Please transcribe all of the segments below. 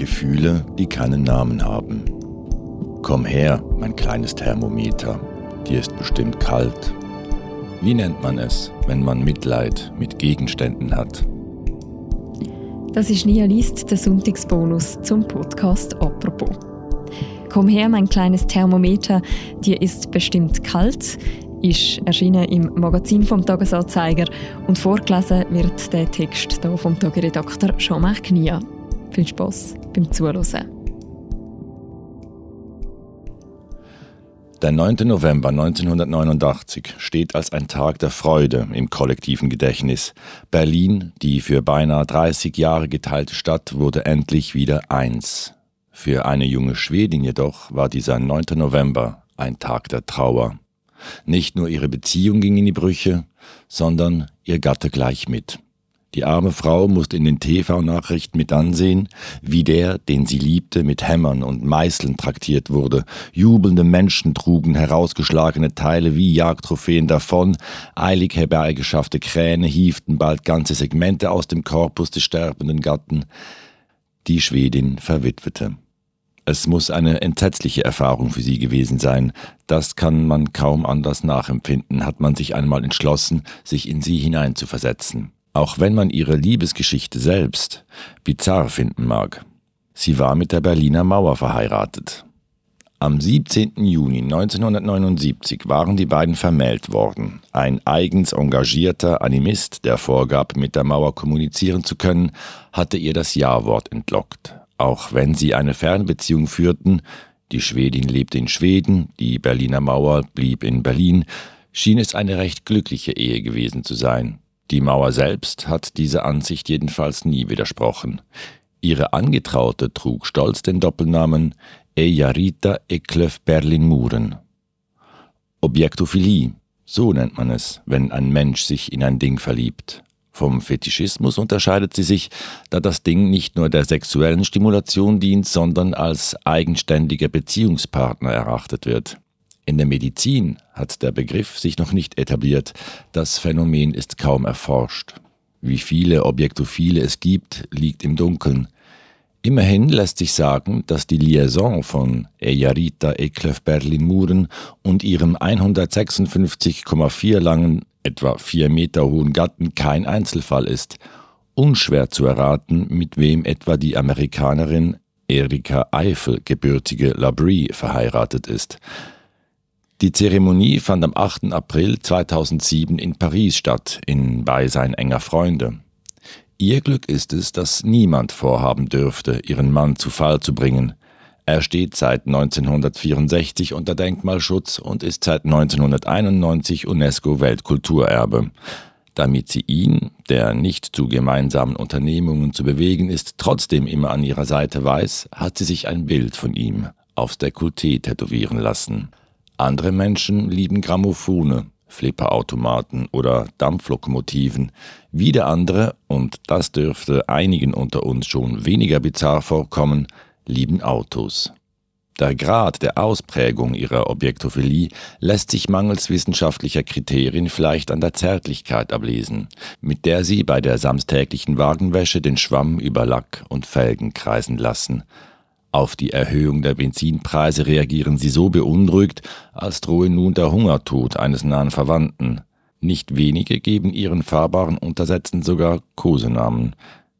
Gefühle, die keinen Namen haben. Komm her, mein kleines Thermometer, dir ist bestimmt kalt. Wie nennt man es, wenn man Mitleid mit Gegenständen hat? Das ist Nia List, der Sonntagsbonus zum Podcast «Apropos». Komm her, mein kleines Thermometer, dir ist bestimmt kalt, ist erschienen im Magazin vom Tagesanzeiger und vorgelesen wird der Text hier vom Tageredakteur Jean-Marc Knia. Viel Spaß beim Zuhören. Der 9. November 1989 steht als ein Tag der Freude im kollektiven Gedächtnis. Berlin, die für beinahe 30 Jahre geteilte Stadt, wurde endlich wieder eins. Für eine junge Schwedin jedoch war dieser 9. November ein Tag der Trauer. Nicht nur ihre Beziehung ging in die Brüche, sondern ihr Gatte gleich mit. Die arme Frau musste in den TV-Nachrichten mit ansehen, wie der, den sie liebte, mit Hämmern und Meißeln traktiert wurde. Jubelnde Menschen trugen herausgeschlagene Teile wie Jagdtrophäen davon. Eilig herbeigeschaffte Kräne hieften bald ganze Segmente aus dem Korpus des sterbenden Gatten. Die Schwedin verwitwete. Es muss eine entsetzliche Erfahrung für sie gewesen sein. Das kann man kaum anders nachempfinden, hat man sich einmal entschlossen, sich in sie hineinzuversetzen. Auch wenn man ihre Liebesgeschichte selbst bizarr finden mag. Sie war mit der Berliner Mauer verheiratet. Am 17. Juni 1979 waren die beiden vermählt worden. Ein eigens engagierter Animist, der vorgab, mit der Mauer kommunizieren zu können, hatte ihr das Ja-Wort entlockt. Auch wenn sie eine Fernbeziehung führten, die Schwedin lebte in Schweden, die Berliner Mauer blieb in Berlin, schien es eine recht glückliche Ehe gewesen zu sein. Die Mauer selbst hat diese Ansicht jedenfalls nie widersprochen. Ihre Angetraute trug stolz den Doppelnamen Ejarita Eklöf Berlin Muren. Objektophilie, so nennt man es, wenn ein Mensch sich in ein Ding verliebt. Vom Fetischismus unterscheidet sie sich, da das Ding nicht nur der sexuellen Stimulation dient, sondern als eigenständiger Beziehungspartner erachtet wird. In der Medizin hat der Begriff sich noch nicht etabliert, das Phänomen ist kaum erforscht. Wie viele Objektophile es gibt, liegt im Dunkeln. Immerhin lässt sich sagen, dass die Liaison von Eyarita Eklef Berlin Muren und ihrem 156,4 langen, etwa 4 Meter hohen Gatten kein Einzelfall ist. Unschwer zu erraten, mit wem etwa die Amerikanerin Erika Eifel, gebürtige Labrie, verheiratet ist. Die Zeremonie fand am 8. April 2007 in Paris statt, in Beisein enger Freunde. Ihr Glück ist es, dass niemand vorhaben dürfte, ihren Mann zu Fall zu bringen. Er steht seit 1964 unter Denkmalschutz und ist seit 1991 UNESCO-Weltkulturerbe. Damit sie ihn, der nicht zu gemeinsamen Unternehmungen zu bewegen ist, trotzdem immer an ihrer Seite weiß, hat sie sich ein Bild von ihm aufs Dekolleté tätowieren lassen. Andere Menschen lieben Grammophone, Flipperautomaten oder Dampflokomotiven. Wieder andere, und das dürfte einigen unter uns schon weniger bizarr vorkommen, lieben Autos. Der Grad der Ausprägung ihrer Objektophilie lässt sich mangels wissenschaftlicher Kriterien vielleicht an der Zärtlichkeit ablesen, mit der sie bei der samstäglichen Wagenwäsche den Schwamm über Lack und Felgen kreisen lassen – auf die Erhöhung der Benzinpreise reagieren sie so beunruhigt, als drohe nun der Hungertod eines nahen Verwandten. Nicht wenige geben ihren fahrbaren Untersätzen sogar Kosenamen.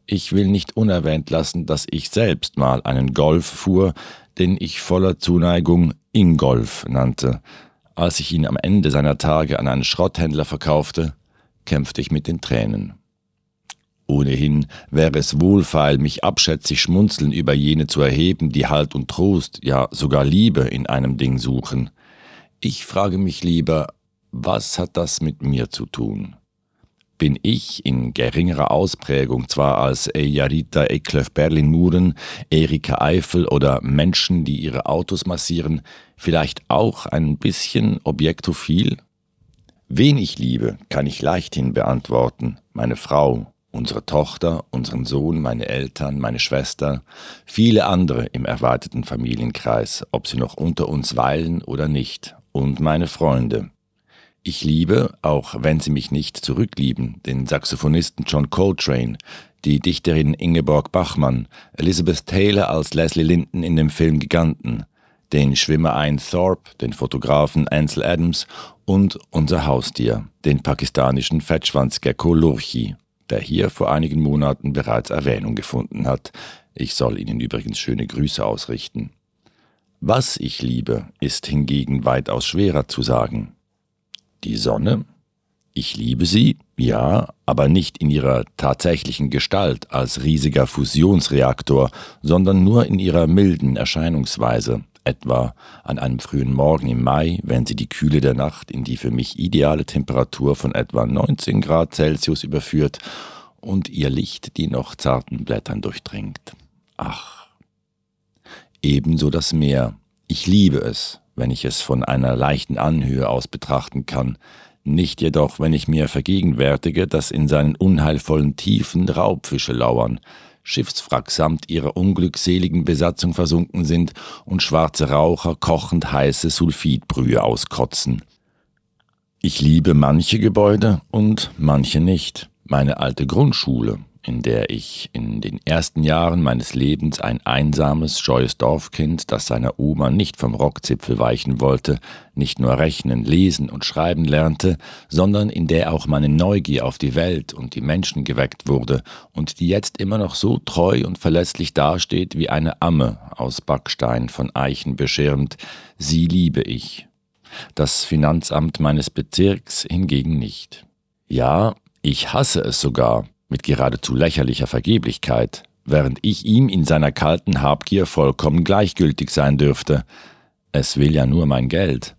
Ich will nicht unerwähnt lassen, dass ich selbst mal einen Golf fuhr, den ich voller Zuneigung Ingolf nannte. Als ich ihn am Ende seiner Tage an einen Schrotthändler verkaufte, kämpfte ich mit den Tränen. Ohnehin wäre es wohlfeil, mich abschätzig schmunzeln über jene zu erheben, die Halt und Trost, ja sogar Liebe in einem Ding suchen. Ich frage mich lieber, was hat das mit mir zu tun? Bin ich in geringerer Ausprägung zwar als Eyarita Eklöf Berlin Muren, Erika Eifel oder Menschen, die ihre Autos massieren, vielleicht auch ein bisschen objektophil? Wen ich liebe, kann ich leichthin beantworten, meine Frau, unsere Tochter, unseren Sohn, meine Eltern, meine Schwester, viele andere im erweiterten Familienkreis, ob sie noch unter uns weilen oder nicht, und meine Freunde. Ich liebe, auch wenn sie mich nicht zurücklieben, den Saxophonisten John Coltrane, die Dichterin Ingeborg Bachmann, Elizabeth Taylor als Leslie Linton in dem Film Giganten, den Schwimmer Ein Thorpe, den Fotografen Ansel Adams und unser Haustier, den pakistanischen Fettschwanzgecko Lurchi, der hier vor einigen Monaten bereits Erwähnung gefunden hat. Ich soll Ihnen übrigens schöne Grüße ausrichten. Was ich liebe, ist hingegen weitaus schwerer zu sagen. Die Sonne? Ich liebe sie, ja, aber nicht in ihrer tatsächlichen Gestalt als riesiger Fusionsreaktor, sondern nur in ihrer milden Erscheinungsweise, etwa an einem frühen Morgen im Mai, wenn sie die Kühle der Nacht in die für mich ideale Temperatur von etwa 19 Grad Celsius überführt und ihr Licht die noch zarten Blättern durchdringt. Ach. Ebenso das Meer. Ich liebe es, wenn ich es von einer leichten Anhöhe aus betrachten kann, nicht jedoch, wenn ich mir vergegenwärtige, dass in seinen unheilvollen Tiefen Raubfische lauern, Schiffswrack samt ihrer unglückseligen Besatzung versunken sind und schwarze Raucher kochend heiße Sulfidbrühe auskotzen. Ich liebe manche Gebäude und manche nicht. Meine alte Grundschule, in der ich in den ersten Jahren meines Lebens ein einsames, scheues Dorfkind, das seiner Oma nicht vom Rockzipfel weichen wollte, nicht nur rechnen, lesen und schreiben lernte, sondern in der auch meine Neugier auf die Welt und die Menschen geweckt wurde und die jetzt immer noch so treu und verlässlich dasteht wie eine Amme aus Backstein von Eichen beschirmt, sie liebe ich. Das Finanzamt meines Bezirks hingegen nicht. Ja, ich hasse es sogar, mit geradezu lächerlicher Vergeblichkeit, während ich ihm in seiner kalten Habgier vollkommen gleichgültig sein dürfte. Es will ja nur mein Geld.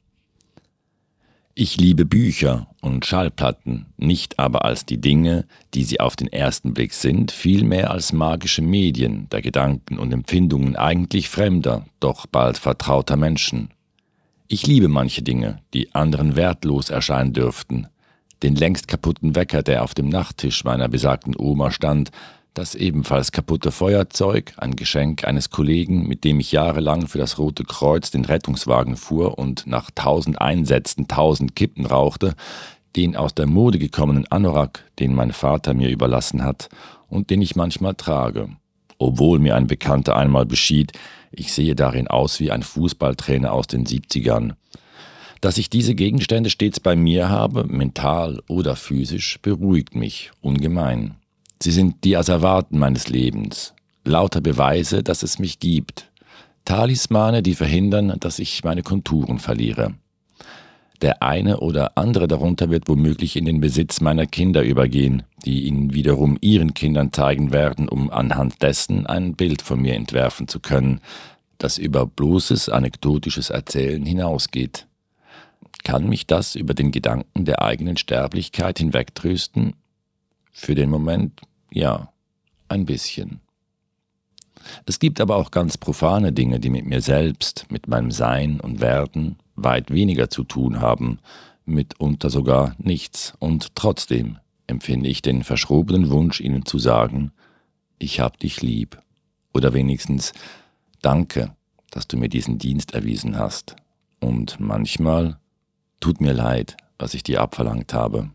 Ich liebe Bücher und Schallplatten, nicht aber als die Dinge, die sie auf den ersten Blick sind, vielmehr als magische Medien der Gedanken und Empfindungen eigentlich fremder, doch bald vertrauter Menschen. Ich liebe manche Dinge, die anderen wertlos erscheinen dürften, den längst kaputten Wecker, der auf dem Nachttisch meiner besagten Oma stand, das ebenfalls kaputte Feuerzeug, ein Geschenk eines Kollegen, mit dem ich jahrelang für das Rote Kreuz den Rettungswagen fuhr und nach tausend Einsätzen tausend Kippen rauchte, den aus der Mode gekommenen Anorak, den mein Vater mir überlassen hat und den ich manchmal trage. Obwohl mir ein Bekannter einmal beschied, ich sehe darin aus wie ein Fußballtrainer aus den 70ern. Dass ich diese Gegenstände stets bei mir habe, mental oder physisch, beruhigt mich ungemein. Sie sind die Asservaten meines Lebens, lauter Beweise, dass es mich gibt, Talismane, die verhindern, dass ich meine Konturen verliere. Der eine oder andere darunter wird womöglich in den Besitz meiner Kinder übergehen, die ihn wiederum ihren Kindern zeigen werden, um anhand dessen ein Bild von mir entwerfen zu können, das über bloßes anekdotisches Erzählen hinausgeht. Kann mich das über den Gedanken der eigenen Sterblichkeit hinwegtrösten? Für den Moment ja, ein bisschen. Es gibt aber auch ganz profane Dinge, die mit mir selbst, mit meinem Sein und Werden weit weniger zu tun haben, mitunter sogar nichts, und trotzdem empfinde ich den verschrobenen Wunsch, Ihnen zu sagen, ich hab dich lieb, oder wenigstens Danke, dass du mir diesen Dienst erwiesen hast, und manchmal Tut mir leid, was ich dir abverlangt habe.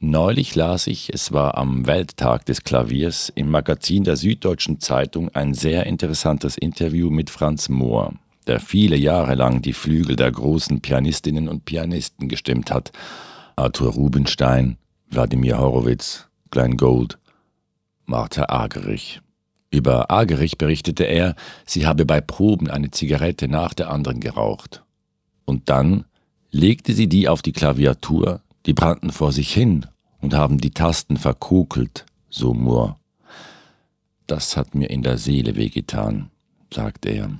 Neulich las ich, es war am Welttag des Klaviers, im Magazin der Süddeutschen Zeitung ein sehr interessantes Interview mit Franz Mohr, der viele Jahre lang die Flügel der großen Pianistinnen und Pianisten gestimmt hat. Arthur Rubinstein, Wladimir Horowitz, Glenn Gould, Martha Agerich. Über Agerich berichtete er, sie habe bei Proben eine Zigarette nach der anderen geraucht. Und dann legte sie die auf die Klaviatur, die brannten vor sich hin und haben die Tasten verkokelt, so Moore. Das hat mir in der Seele wehgetan, sagte er.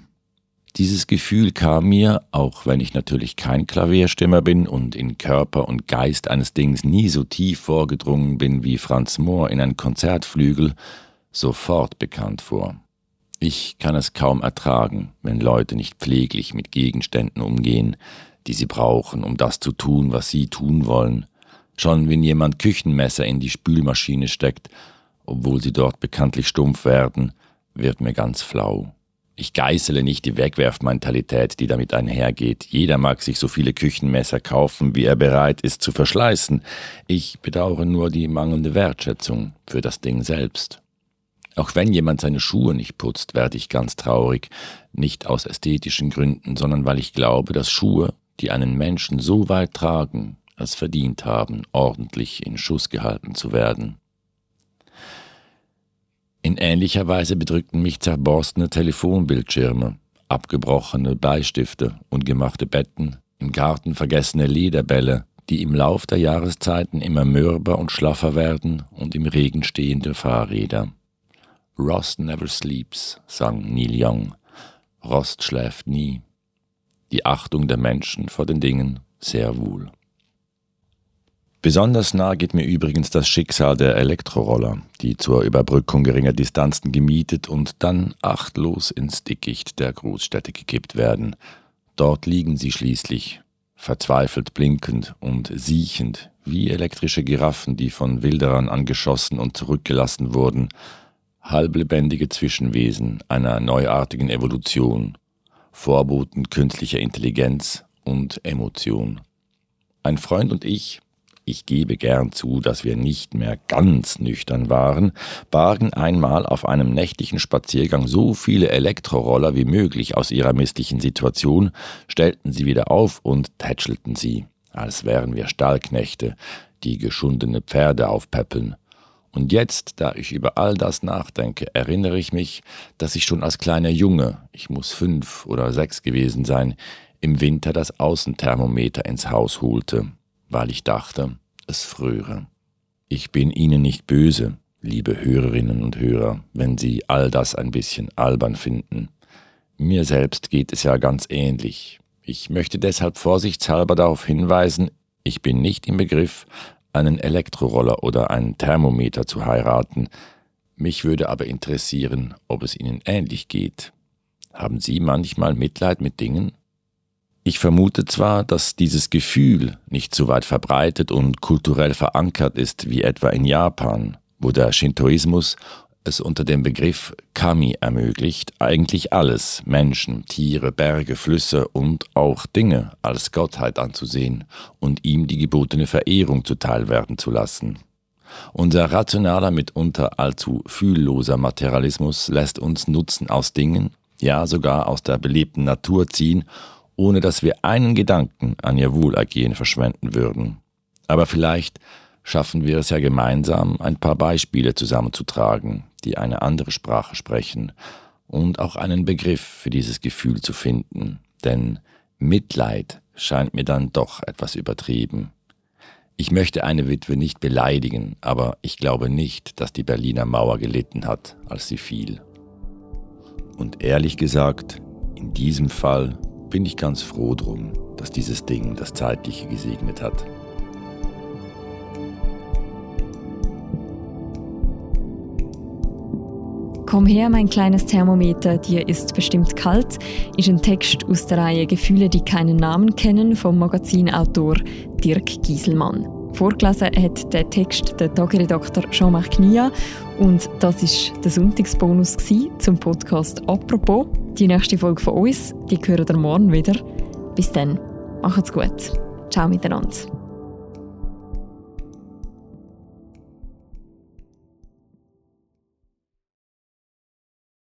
Dieses Gefühl kam mir, auch wenn ich natürlich kein Klavierstimmer bin und in Körper und Geist eines Dings nie so tief vorgedrungen bin wie Franz Mohr in ein Konzertflügel, sofort bekannt vor. Ich kann es kaum ertragen, wenn Leute nicht pfleglich mit Gegenständen umgehen, die sie brauchen, um das zu tun, was sie tun wollen. Schon wenn jemand Küchenmesser in die Spülmaschine steckt, obwohl sie dort bekanntlich stumpf werden, wird mir ganz flau. Ich geißele nicht die Wegwerfmentalität, die damit einhergeht. Jeder mag sich so viele Küchenmesser kaufen, wie er bereit ist zu verschleißen. Ich bedauere nur die mangelnde Wertschätzung für das Ding selbst. Auch wenn jemand seine Schuhe nicht putzt, werde ich ganz traurig, nicht aus ästhetischen Gründen, sondern weil ich glaube, dass Schuhe, die einen Menschen so weit tragen, es verdient haben, ordentlich in Schuss gehalten zu werden. In ähnlicher Weise bedrückten mich zerborstene Telefonbildschirme, abgebrochene Beistifte, ungemachte Betten, im Garten vergessene Lederbälle, die im Lauf der Jahreszeiten immer mürber und schlaffer werden und im Regen stehende Fahrräder. Rost never sleeps, sang Neil Young. Rost schläft nie. Die Achtung der Menschen vor den Dingen sehr wohl. Besonders nah geht mir übrigens das Schicksal der Elektroroller, die zur Überbrückung geringer Distanzen gemietet und dann achtlos ins Dickicht der Großstädte gekippt werden. Dort liegen sie schließlich, verzweifelt blinkend und siechend, wie elektrische Giraffen, die von Wilderern angeschossen und zurückgelassen wurden, halblebendige Zwischenwesen einer neuartigen Evolution, Vorboten künstlicher Intelligenz und Emotion. Ein Freund und ich ich gebe gern zu, dass wir nicht mehr ganz nüchtern waren, bargen einmal auf einem nächtlichen Spaziergang so viele Elektroroller wie möglich aus ihrer misslichen Situation, stellten sie wieder auf und tätschelten sie, als wären wir Stallknechte, die geschundene Pferde aufpäppeln. Und jetzt, da ich über all das nachdenke, erinnere ich mich, dass ich schon als kleiner Junge, ich muss fünf oder sechs gewesen sein, im Winter das Außenthermometer ins Haus holte weil ich dachte, es fröre. Ich bin Ihnen nicht böse, liebe Hörerinnen und Hörer, wenn Sie all das ein bisschen albern finden. Mir selbst geht es ja ganz ähnlich. Ich möchte deshalb vorsichtshalber darauf hinweisen, ich bin nicht im Begriff, einen Elektroroller oder einen Thermometer zu heiraten. Mich würde aber interessieren, ob es Ihnen ähnlich geht. Haben Sie manchmal Mitleid mit Dingen, ich vermute zwar, dass dieses Gefühl nicht so weit verbreitet und kulturell verankert ist wie etwa in Japan, wo der Shintoismus es unter dem Begriff Kami ermöglicht, eigentlich alles, Menschen, Tiere, Berge, Flüsse und auch Dinge als Gottheit anzusehen und ihm die gebotene Verehrung zuteilwerden zu lassen. Unser rationaler, mitunter allzu fühlloser Materialismus lässt uns Nutzen aus Dingen, ja sogar aus der belebten Natur ziehen ohne dass wir einen Gedanken an ihr Wohlergehen verschwenden würden. Aber vielleicht schaffen wir es ja gemeinsam, ein paar Beispiele zusammenzutragen, die eine andere Sprache sprechen, und auch einen Begriff für dieses Gefühl zu finden, denn Mitleid scheint mir dann doch etwas übertrieben. Ich möchte eine Witwe nicht beleidigen, aber ich glaube nicht, dass die Berliner Mauer gelitten hat, als sie fiel. Und ehrlich gesagt, in diesem Fall bin ich ganz froh drum, dass dieses Ding das Zeitliche gesegnet hat. Komm her, mein kleines Thermometer, dir ist bestimmt kalt, ist ein Text aus der Reihe Gefühle, die keinen Namen kennen vom Magazinautor Dirk Gieselmann. Vorgelesen hat der Text der Tageredakteur Jean-Marc Nia und das ist der Sonntagsbonus zum Podcast «Apropos». Die nächste Folge von uns, die hören ihr morgen wieder. Bis dann, macht's gut. Ciao miteinander.